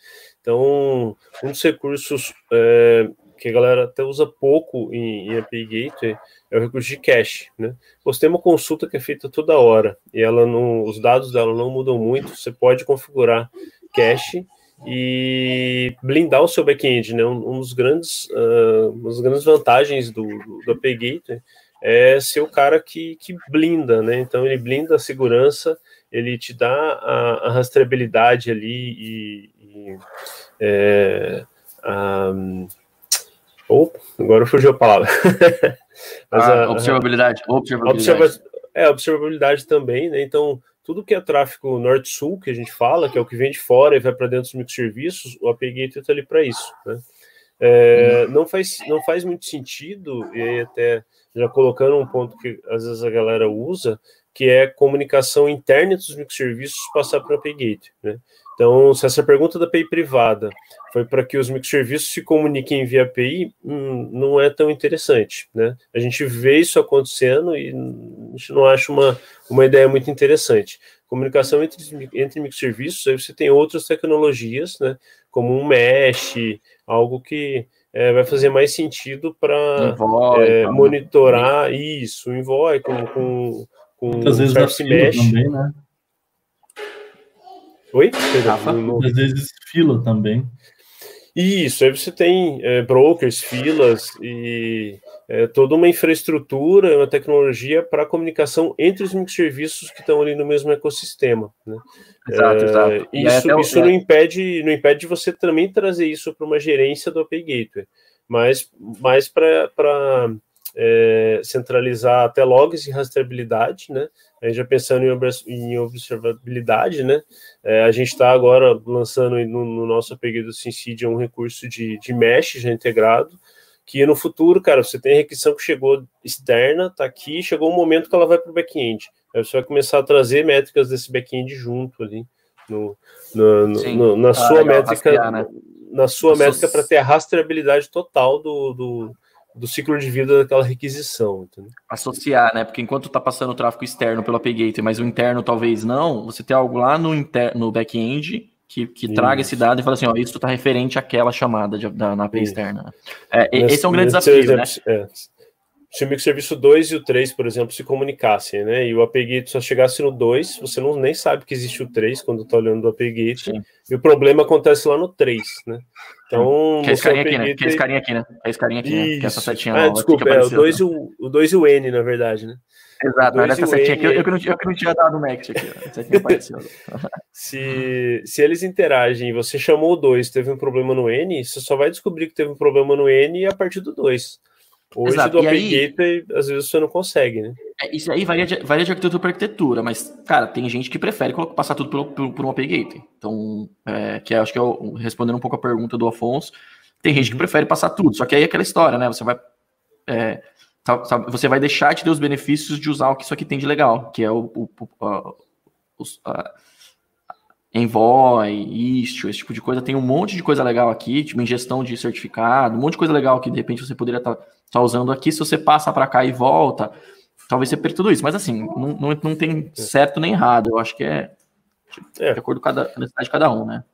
Speaker 3: Então, um dos recursos é, que a galera até usa pouco em, em API Gateway é o recurso de cache, né? Você tem uma consulta que é feita toda hora e ela não, os dados dela não mudam muito. Você pode configurar cache e blindar o seu back-end, né? Um, um, dos grandes, uh, uma das grandes vantagens do, do, do API Gateway é ser o cara que, que blinda, né? Então ele blinda a segurança, ele te dá a, a rastreabilidade ali e, e é, Opa, agora fugiu a palavra.
Speaker 4: Ah, a, observabilidade.
Speaker 3: observabilidade. é, observabilidade também, né? Então, tudo que é tráfego norte-sul, que a gente fala, que é o que vem de fora e vai para dentro dos microserviços, o API Gateway está ali para isso, né? É, não, faz, não faz muito sentido, e aí até já colocando um ponto que às vezes a galera usa, que é comunicação interna dos microserviços passar para o API Gateway, né? Então, se essa pergunta da API privada foi para que os microserviços se comuniquem via API, hum, não é tão interessante, né? A gente vê isso acontecendo e a gente não acha uma, uma ideia muito interessante. Comunicação entre, entre microserviços, aí você tem outras tecnologias, né? Como um mesh, algo que é, vai fazer mais sentido para é, monitorar isso, envoy com, com, com
Speaker 5: Muitas vezes mesh. Também, né?
Speaker 3: Oi?
Speaker 5: Rafa, às vezes fila também.
Speaker 3: Isso, aí você tem é, brokers, filas e é, toda uma infraestrutura, uma tecnologia para comunicação entre os microserviços que estão ali no mesmo ecossistema. Né?
Speaker 4: Exato, é, exato.
Speaker 3: Isso, isso não, impede, não impede você também trazer isso para uma gerência do API Gateway, mas mais para é, centralizar até logs e rastreabilidade, né? Aí já pensando em, observabilidade, né? É, a gente está agora lançando no, no nosso APG do SimCidia um recurso de, de mesh já integrado, que no futuro, cara, você tem a requisição que chegou externa, tá aqui, chegou um momento que ela vai para o back-end. Aí você vai começar a trazer métricas desse back-end junto ali, no, no, no na, ah, sua métrica, rastrear, né? na sua métrica para ter a rastreabilidade total do, do do ciclo de vida daquela requisição. Entendeu?
Speaker 4: Associar, né? Porque enquanto está passando o tráfego externo pelo API Gateway, mas o interno talvez não, você tem algo lá no, inter... no back-end que, que traga esse dado e fala assim, ó, isso está referente àquela chamada de, da, na API isso. externa. É, nesse, esse é um grande desafio, exemplo, né? É.
Speaker 3: Se o microserviço 2 e o 3, por exemplo, se comunicassem, né? E o API Gateway só chegasse no 2, você não nem sabe que existe o 3 quando está olhando do API Gateway. E o problema acontece lá no 3, né? Então,
Speaker 4: que é esse carinha aqui, né? Que é esse carinha aqui, né? É esse carinha aqui, né? Que é essa setinha
Speaker 3: ah, desculpa, é o 2 e o, o, 2 e o N, na verdade, né?
Speaker 4: Exato, mas essa setinha aqui, eu, eu, que não, eu que não tinha dado o Max aqui, aqui apareceu.
Speaker 3: se, se eles interagem e você chamou o 2 teve um problema no N, você só vai descobrir que teve um problema no N a partir do 2. Hoje Exato. do API aí, Gateway, às vezes você não consegue, né?
Speaker 4: É, isso aí varia de, varia de arquitetura para arquitetura, mas, cara, tem gente que prefere passar tudo por, por, por um API Gateway. Então, é, que acho que eu, respondendo um pouco a pergunta do Afonso, tem gente que uhum. prefere passar tudo, só que aí é aquela história, né? Você vai. É, você vai deixar de ter os benefícios de usar o que isso aqui tem de legal, que é o, o, o a, Envoy, Istio, esse tipo de coisa. Tem um monte de coisa legal aqui, tipo ingestão de certificado, um monte de coisa legal que de repente você poderia estar tá, tá usando aqui. Se você passa para cá e volta, talvez você perca tudo isso. Mas assim, não, não, não tem certo nem errado. Eu acho que é, é. de acordo com a necessidade de cada um, né?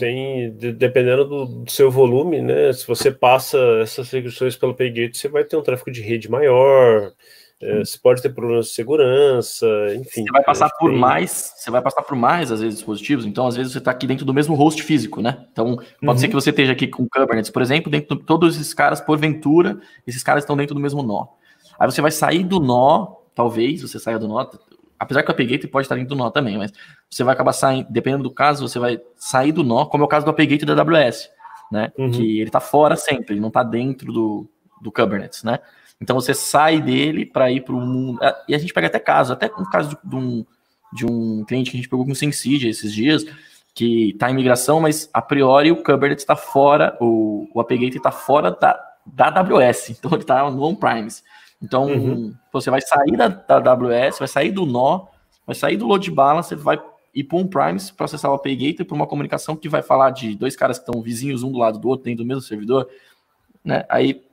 Speaker 3: Tem, dependendo do, do, seu volume, né? Se você passa essas restrições pelo Paygate, você vai ter um tráfego de rede maior, é, você pode ter problemas de segurança, enfim.
Speaker 4: Você vai passar por tem... mais, você vai passar por mais, às vezes, dispositivos, então, às vezes, você está aqui dentro do mesmo host físico, né? Então, pode uhum. ser que você esteja aqui com Kubernetes, por exemplo, dentro de todos esses caras, porventura, esses caras estão dentro do mesmo nó. Aí você vai sair do nó, talvez você saia do nó, apesar que o AppGate pode estar dentro do nó também, mas você vai acabar saindo, dependendo do caso, você vai sair do nó, como é o caso do AppGate da AWS, né? Uhum. Que ele está fora sempre, ele não está dentro do, do Kubernetes, né? Então você sai dele para ir para o mundo. Ah, e a gente pega até casos, até um caso de, um, de um cliente que a gente pegou com o Sensidia esses dias, que está em migração, mas a priori o Kubernetes está fora, o, o AppGate está fora da, da AWS, então ele está no on-premise. Então uhum. você vai sair da, da AWS, vai sair do nó, vai sair do load balancer, vai ir para um on-premise, processar o AppGate para uma comunicação que vai falar de dois caras que estão vizinhos um do lado do outro, dentro do mesmo servidor, né? Aí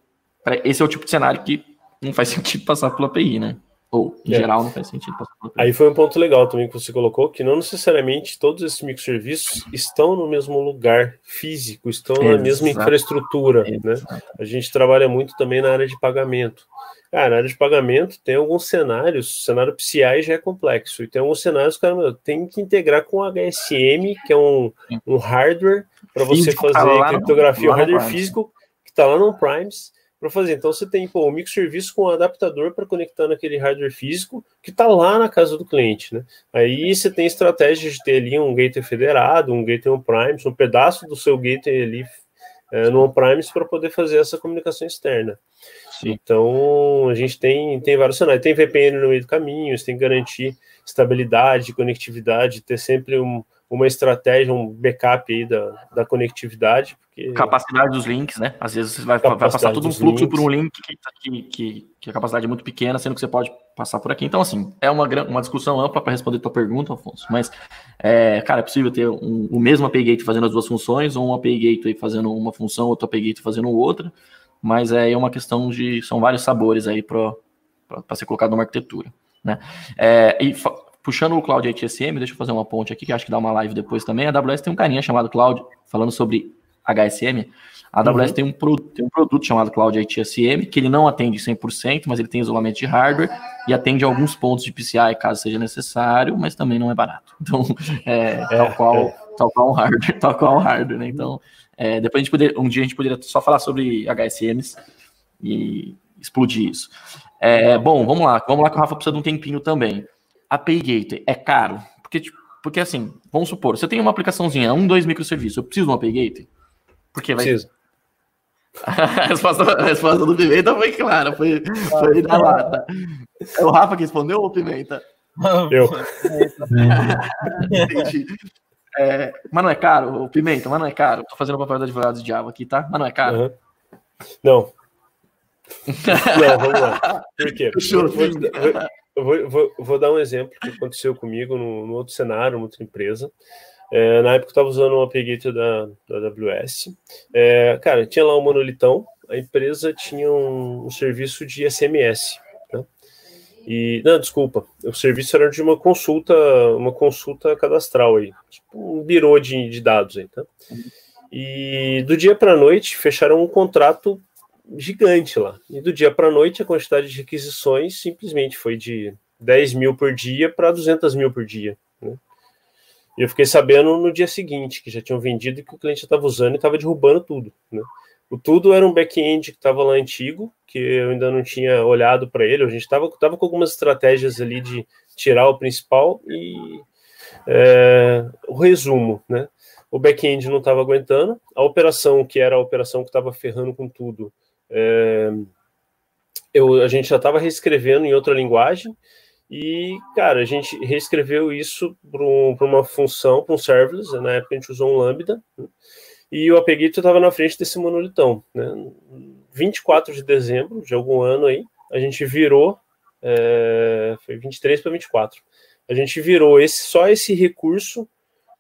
Speaker 4: esse é o tipo de cenário que não faz sentido passar pela API, né? Ou, em é. geral, não faz sentido passar
Speaker 3: pela API. Aí foi um ponto legal também que você colocou, que não necessariamente todos esses microserviços estão no mesmo lugar físico, estão Exato. na mesma infraestrutura, né? Exato. né? A gente trabalha muito também na área de pagamento. Cara, na área de pagamento tem alguns cenários, o cenário PCI já é complexo, e tem alguns cenários que tem que integrar com HSM, que é um, um hardware para você fazer tá criptografia, um hardware físico que está lá no Primes, para fazer. Então você tem pô, um microserviço com um adaptador para conectar naquele hardware físico que está lá na casa do cliente, né? Aí você tem estratégia de ter ali um gateway federado, um gateway on-prime, um pedaço do seu gateway ali é, no on-premise para poder fazer essa comunicação externa. Sim. Então a gente tem, tem vários cenários, tem VPN no meio do caminho, você tem que garantir estabilidade, conectividade, ter sempre um, uma estratégia, um backup aí da, da conectividade.
Speaker 4: Porque... Capacidade dos links, né? Às vezes você vai, vai passar todo um fluxo links. por um link que, que, que, a capacidade é muito pequena, sendo que você pode passar por aqui. Então, assim, é uma, uma discussão ampla para responder a tua pergunta, Afonso. Mas, é, cara, é possível ter um, o mesmo API Gate fazendo as duas funções, ou um API Gate fazendo uma função, outro API Gate fazendo outra. Mas é, é uma questão de. São vários sabores aí para ser colocado numa arquitetura. Né? É, e puxando o Cloud HSM, deixa eu fazer uma ponte aqui, que acho que dá uma live depois também. A AWS tem um carinha chamado Cloud, falando sobre HSM. A AWS uhum. tem, um pro, tem um produto chamado Cloud HSM, que ele não atende 100%, mas ele tem isolamento de hardware e atende alguns pontos de PCI, caso seja necessário, mas também não é barato. Então, é, é tal, qual, é. tal qual um hardware, tal qual um hardware, né? Então, é, depois a gente poder, um dia a gente poderia só falar sobre HSMs e explodir isso. É, bom, vamos lá, vamos lá que o Rafa precisa de um tempinho também. API Gateway é caro? Porque, tipo, porque assim, vamos supor, você tem uma aplicaçãozinha, um, dois microserviços, eu preciso de uma API Gateway? Porque vai... Preciso. a, resposta, a resposta do Pimenta foi clara, foi, foi da lata. É o Rafa que respondeu ou o Pimenta?
Speaker 3: Eu.
Speaker 4: Entendi. É, mas não é caro, o Pimenta, mas não é caro. Tô fazendo o papel do advogado de diabo aqui, tá? Mas não é caro. Uhum.
Speaker 3: Não. não, vamos lá. Por quê? Vou, vou, vou, vou, vou, dar um exemplo que aconteceu comigo no, no outro cenário, outra empresa. É, na época eu estava usando uma API da, da AWS. É, cara, tinha lá um monolitão, a empresa tinha um, um serviço de SMS. Tá? E, não, desculpa, o serviço era de uma consulta, uma consulta cadastral aí, tipo um birô de, de dados aí, tá? E do dia para a noite fecharam um contrato gigante lá. E do dia para a noite, a quantidade de requisições simplesmente foi de 10 mil por dia para 200 mil por dia. Né? E eu fiquei sabendo no dia seguinte que já tinham vendido e que o cliente estava usando e estava derrubando tudo. Né? O tudo era um back-end que estava lá antigo, que eu ainda não tinha olhado para ele. A gente estava tava com algumas estratégias ali de tirar o principal e é, o resumo, né? O back-end não estava aguentando, a operação, que era a operação que estava ferrando com tudo, é, eu, a gente já estava reescrevendo em outra linguagem e, cara, a gente reescreveu isso para um, uma função, para um serverless, na época a gente usou um Lambda, né? e o Apegito estava na frente desse monolitão. Né? 24 de dezembro de algum ano aí, a gente virou, é, foi 23 para 24, a gente virou esse, só esse recurso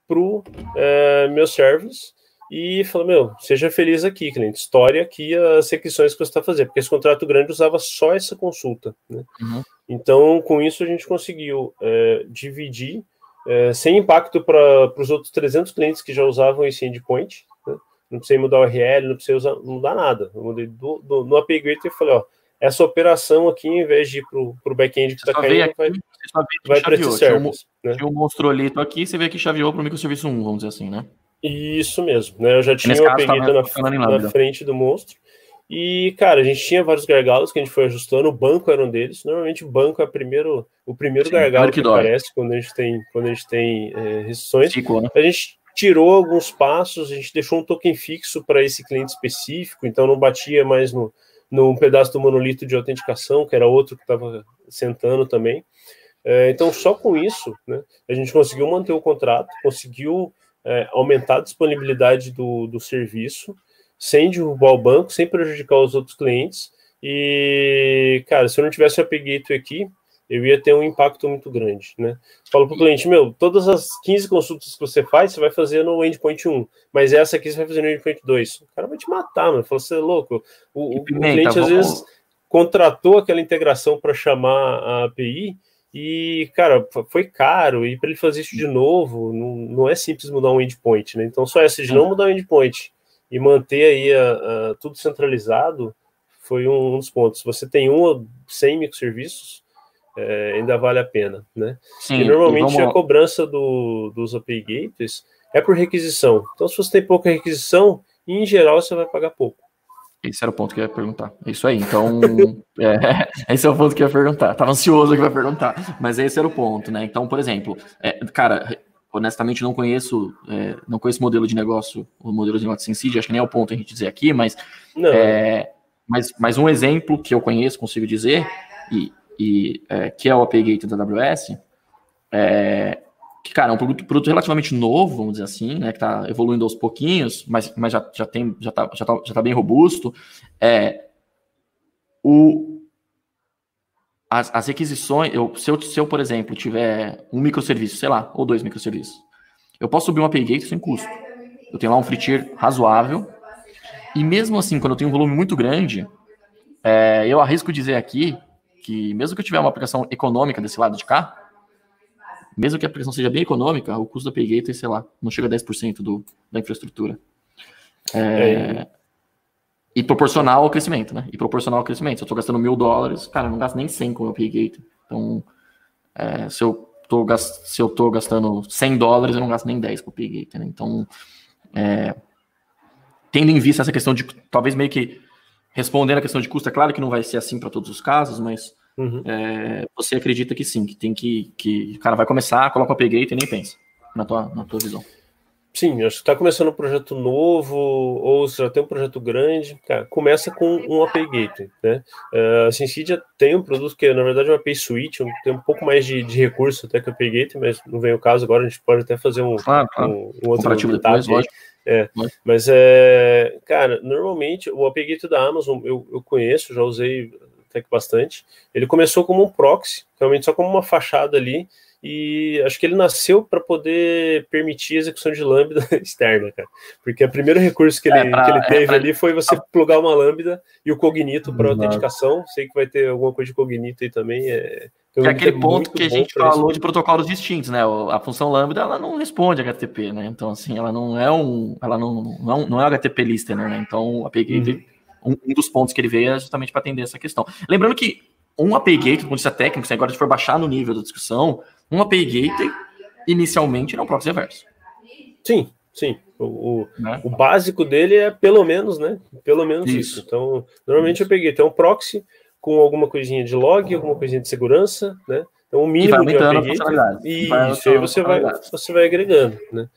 Speaker 3: para o é, meu service e falou: Meu, seja feliz aqui, cliente, história aqui as requisições que você está fazendo, porque esse contrato grande usava só essa consulta. Né? Uhum. Então, com isso, a gente conseguiu é, dividir é, sem impacto para os outros 300 clientes que já usavam esse endpoint. Né? Não precisei mudar o URL, não precisei usar, mudar nada. Eu mudei do, do, no API Gateway e falei: Ó, essa operação aqui, em vez de ir para o back-end que está caindo, aqui, vai, vai para esse service.
Speaker 4: Né? Tinha um monstrolito aqui, você vê que chaveou para o microserviço 1, vamos dizer assim, né?
Speaker 3: Isso mesmo, né? Eu já tinha o apelido na, na frente do monstro. E, cara, a gente tinha vários gargalos que a gente foi ajustando, o banco era um deles. Normalmente o banco é primeiro, o primeiro Sim, gargalo que, que aparece quando a gente tem, quando a gente tem é, restrições. né? A gente tirou alguns passos, a gente deixou um token fixo para esse cliente específico, então não batia mais no, num pedaço do monolito de autenticação, que era outro que estava sentando também. É, então, só com isso, né, a gente conseguiu manter o contrato, conseguiu é, aumentar a disponibilidade do, do serviço, sem derrubar o banco, sem prejudicar os outros clientes. E, cara, se eu não tivesse o API Gateway aqui, eu ia ter um impacto muito grande, né? Falo para o cliente, meu, todas as 15 consultas que você faz, você vai fazer no endpoint 1, mas essa aqui você vai fazer no endpoint 2. O cara vai te matar, mano. Fala, você é louco. O, o cliente, às vezes, contratou aquela integração para chamar a API e, cara, foi caro, e para ele fazer isso de novo, não, não é simples mudar um endpoint, né? Então, só essa de não mudar o um endpoint e manter aí a, a, tudo centralizado foi um, um, dos pontos. Se você tem um ou 100 microserviços, é, ainda vale a pena, né? Sim, e normalmente vamos... a cobrança do, dos API Gateways é por requisição. Então, se você tem pouca requisição, em geral você vai pagar pouco.
Speaker 4: Esse era o ponto que eu ia perguntar. É isso aí. Então, é, esse é o ponto que eu ia perguntar. Tava ansioso que vai perguntar, mas esse era o ponto, né? Então, por exemplo, é, cara, honestamente não conheço, é, não conheço modelo de negócio, o modelo de negócio Syncid, acho que nem é o ponto a gente dizer aqui, mas, é, mas, mas um exemplo que eu conheço, consigo dizer, e, e é, que é o API Gate da AWS, é, que, cara, é um produto, produto, relativamente novo, vamos dizer assim, né, que está evoluindo aos pouquinhos, mas, mas já, já tem, já está já tá, já tá bem robusto, é, o, as, as requisições, eu, se, eu, se eu, por exemplo, tiver um microserviço, sei lá, ou dois microserviços, eu posso subir uma API Gate sem custo. Eu tenho lá um free tier razoável, e mesmo assim, quando eu tenho um volume muito grande, é, eu arrisco dizer aqui que mesmo que eu tiver uma aplicação econômica desse lado de cá, mesmo que a aplicação seja bem econômica, o custo da Paygate, sei lá, não chega a 10% do, da infraestrutura. É, é. E proporcional ao crescimento, né? E proporcional ao crescimento. Se eu estou gastando mil dólares, cara, eu não gasto nem 100 com o Paygate. Então, é, se, eu gast... se eu tô gastando 100 dólares, eu não gasto nem 10 com o Paygate, né? Então, é, tendo em vista essa questão de, talvez meio que respondendo a questão de custo, é claro que não vai ser assim para todos os casos, mas Uhum. É, você acredita que sim, que tem que, que o cara vai começar, coloca o upgrade e nem pensa, na tua, na tua visão.
Speaker 3: Sim, acho que está começando um projeto novo, ou se já tem um projeto grande, cara, começa com um API Gateway, né? Uh, a Syncidia tem um produto que, na verdade, é um API Suite, tem um pouco mais de, de recurso até que o API Gateway, mas não vem o caso agora, a gente pode até fazer um, claro, claro. um, um outro
Speaker 4: comparativo depois, lógico.
Speaker 3: É, mas é, cara, normalmente o API Gateway da Amazon eu, eu conheço, já usei até que bastante. Ele começou como um proxy, realmente só como uma fachada ali, e acho que ele nasceu para poder permitir a execução de lambda externa, cara. Porque o primeiro recurso que ele, é pra, que ele é teve é pra... ali foi você plugar uma lambda e o cognito para autenticação. Sei que vai ter alguma coisa de cognito aí também. É,
Speaker 4: é aquele ponto que a gente falou isso. de protocolos distintos, né? A função lambda ela não responde HTTP, né? Então assim, ela não é um, ela não não, é, não é HTTP listener, né? Então a PGate uhum um, um dos pontos que ele veio é justamente para atender essa questão. Lembrando que um API Gateway, do ponto de vista técnico, se agora a gente for baixar no nível da discussão, um API Gateway inicialmente é um proxy reverso.
Speaker 3: Sim, sim. O, o, né? o, básico dele é pelo menos, né? Pelo menos isso. isso. Então, normalmente isso. eu peguei até um proxy com alguma coisinha de log, alguma coisinha de segurança, né? Então, o mínimo de API E isso aí você vai, você vai agregando, né?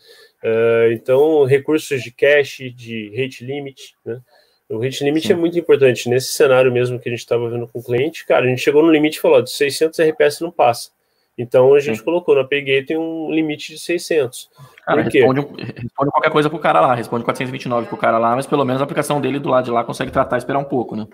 Speaker 3: Uh, então, recursos de cache, de rate limit, né? O hit limit Sim. é muito importante. Nesse cenário mesmo que a gente estava vendo com o cliente, cara, a gente chegou no limite e falou: de 600 RPS não passa. Então a gente Sim. colocou na tem um limite de 600.
Speaker 4: Cara, responde, responde, qualquer coisa pro cara lá, responde 429 pro cara lá, mas pelo menos a aplicação dele do lado de lá consegue tratar e esperar um pouco, né?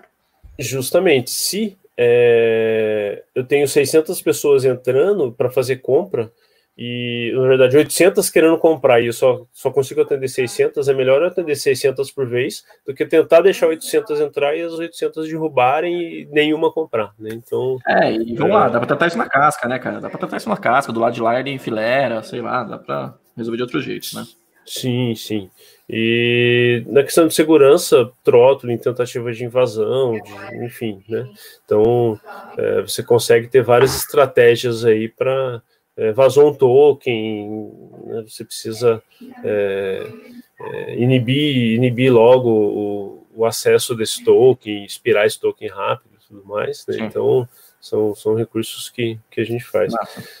Speaker 3: Justamente. Se é, eu tenho 600 pessoas entrando para fazer compra, e na verdade 800 querendo comprar e eu só, só consigo atender 600, é melhor eu atender 600 por vez do que tentar deixar 800 entrar e as 800 derrubarem e nenhuma comprar, né? Então.
Speaker 4: É, e vamos é... lá, dá para tratar isso na casca, né, cara? Dá para tratar isso na casca, do lado de lá em fileira, sei lá, dá para resolver de outro jeito, né?
Speaker 3: Sim, sim. E na questão de segurança, trótulo em tentativa de invasão, de, enfim, né? Então, é, você consegue ter várias estratégias aí para é, vazou um token, né, você precisa é, é, inibir, inibir logo o, o, acesso desse token, expirar esse token rápido e tudo mais. Né? Então, são, são recursos que, que a gente faz.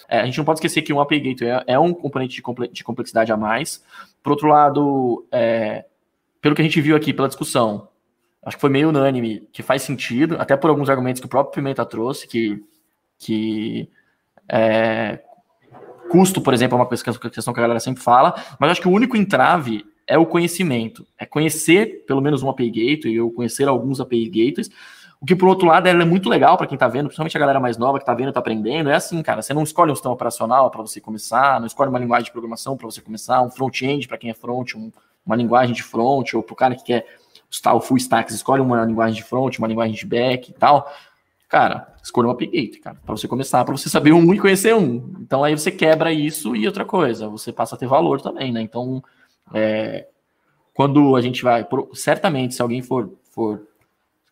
Speaker 4: É, a gente não pode esquecer que o API Gateway é, é um componente de complexidade a mais. Por outro lado, é, pelo que a gente viu aqui pela discussão, acho que foi meio unânime que faz sentido, até por alguns argumentos que o próprio Pimenta trouxe, que, que é, Custo, por exemplo, é uma questão que a galera sempre fala, mas acho que o único entrave é o conhecimento. É conhecer pelo menos um API Gateway ou conhecer alguns API Gateways. O que, por outro lado, é muito legal para quem tá vendo, principalmente a galera mais nova que tá vendo, tá aprendendo. É assim, cara, você não escolhe um sistema operacional para você começar, não escolhe uma linguagem de programação para você começar, um front-end para quem é front, um, uma linguagem de front, ou pro cara que quer o full stack, escolhe uma linguagem de front, uma linguagem de back e tal. Cara, escolha um API cara, para você começar, para você saber um e conhecer um. Então aí você quebra isso e outra coisa, você passa a ter valor também, né? Então, é, quando a gente vai, certamente, se alguém for, for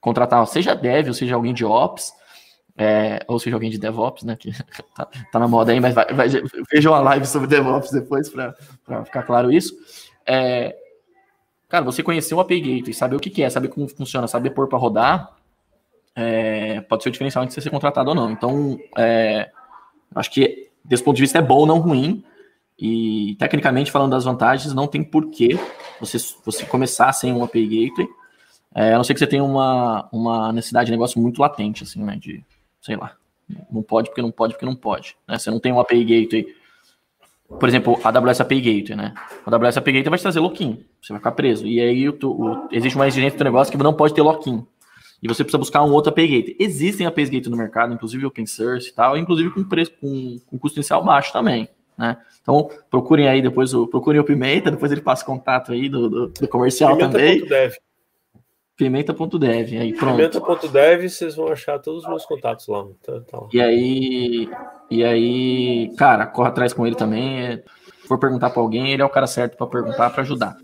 Speaker 4: contratar, seja dev, ou seja alguém de ops, é, ou seja alguém de DevOps, né? Que tá, tá na moda aí, mas vai, vai, vejam a live sobre DevOps depois para ficar claro isso. É, cara, você conhecer o API Gateway, saber o que, que é, saber como funciona, saber pôr para rodar, é, pode ser o diferencial entre você ser contratado ou não. Então, é, acho que desse ponto de vista é bom, não ruim. E tecnicamente falando das vantagens, não tem porquê você, você começar sem um API Gateway é, a não ser que você tenha uma, uma necessidade de negócio muito latente, assim, né? De, sei lá, não pode porque não pode porque não pode. Né? Você não tem um API Gateway. Por exemplo, a AWS API Gateway, né? A AWS API Gateway vai te trazer lock-in. Você vai ficar preso. E aí o, o, existe uma exigência do negócio que não pode ter lock-in. E você precisa buscar um outro API Gateway. Existem API Gateway no mercado, inclusive open source e tal, inclusive com preço com, com custo inicial baixo também. Né? Então, procurem aí depois o, procurem o Pimenta, depois ele passa contato aí do, do, do comercial Pimenta. também. Dev. Pimenta.dev, aí pronto.
Speaker 3: Pimenta.dev, vocês vão achar todos os meus contatos lá.
Speaker 4: Tá, tá lá. E aí, e aí, cara, corre atrás com ele também. É, se for perguntar para alguém, ele é o cara certo para perguntar, para ajudar.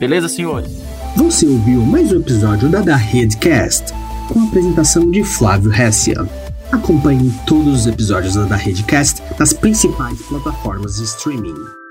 Speaker 4: Beleza, senhores?
Speaker 1: Você ouviu mais um episódio da Da Redcast, com a apresentação de Flávio Hessia. Acompanhe todos os episódios da Da Redcast nas principais plataformas de streaming.